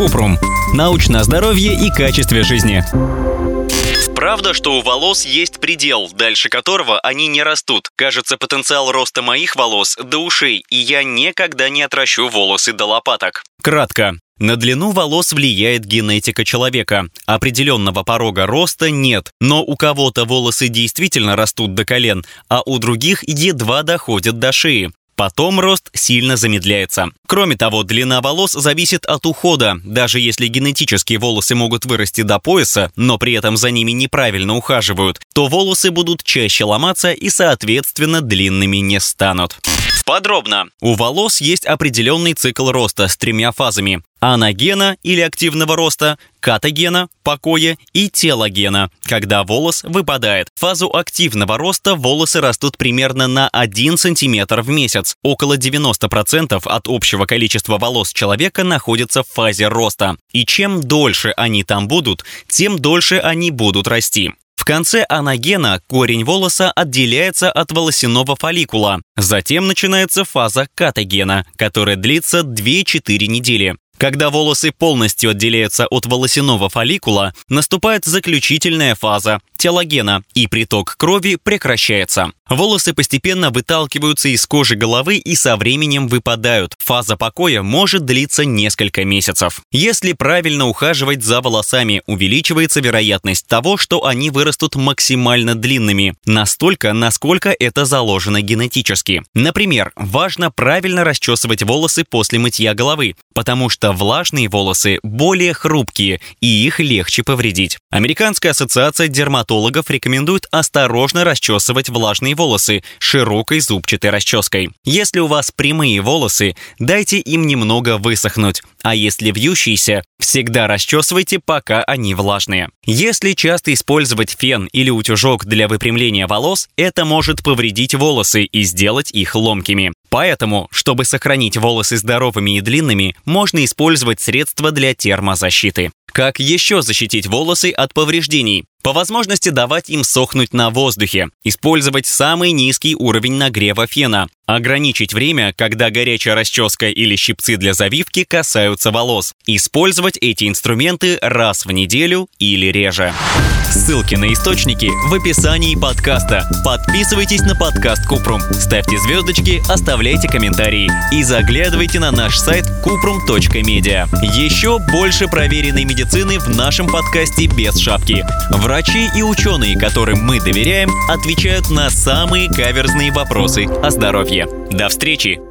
Купрум. Научное здоровье и качестве жизни. Правда, что у волос есть предел, дальше которого они не растут. Кажется, потенциал роста моих волос до ушей, и я никогда не отращу волосы до лопаток. Кратко. На длину волос влияет генетика человека. Определенного порога роста нет, но у кого-то волосы действительно растут до колен, а у других едва доходят до шеи. Потом рост сильно замедляется. Кроме того, длина волос зависит от ухода. Даже если генетические волосы могут вырасти до пояса, но при этом за ними неправильно ухаживают, то волосы будут чаще ломаться и, соответственно, длинными не станут. Подробно. У волос есть определенный цикл роста с тремя фазами анагена или активного роста, катагена, покоя и телогена, когда волос выпадает. В фазу активного роста волосы растут примерно на 1 см в месяц. Около 90% от общего количества волос человека находится в фазе роста. И чем дольше они там будут, тем дольше они будут расти. В конце анагена корень волоса отделяется от волосяного фолликула. Затем начинается фаза катагена, которая длится 2-4 недели. Когда волосы полностью отделяются от волосяного фолликула, наступает заключительная фаза – телогена, и приток крови прекращается. Волосы постепенно выталкиваются из кожи головы и со временем выпадают. Фаза покоя может длиться несколько месяцев. Если правильно ухаживать за волосами, увеличивается вероятность того, что они вырастут максимально длинными, настолько, насколько это заложено генетически. Например, важно правильно расчесывать волосы после мытья головы, потому что влажные волосы более хрупкие и их легче повредить. Американская ассоциация дерматологов рекомендует осторожно расчесывать влажные волосы широкой зубчатой расческой. Если у вас прямые волосы, дайте им немного высохнуть, а если вьющиеся, всегда расчесывайте, пока они влажные. Если часто использовать фен или утюжок для выпрямления волос, это может повредить волосы и сделать их ломкими. Поэтому, чтобы сохранить волосы здоровыми и длинными, можно использовать средства для термозащиты. Как еще защитить волосы от повреждений? По возможности давать им сохнуть на воздухе, использовать самый низкий уровень нагрева фена, ограничить время, когда горячая расческа или щипцы для завивки касаются волос, использовать эти инструменты раз в неделю или реже. Ссылки на источники в описании подкаста. Подписывайтесь на подкаст Купрум, ставьте звездочки, оставляйте комментарии и заглядывайте на наш сайт kuprum.media. Еще больше проверенной медицины в нашем подкасте без шапки. Врачи и ученые, которым мы доверяем, отвечают на самые каверзные вопросы о здоровье. До встречи!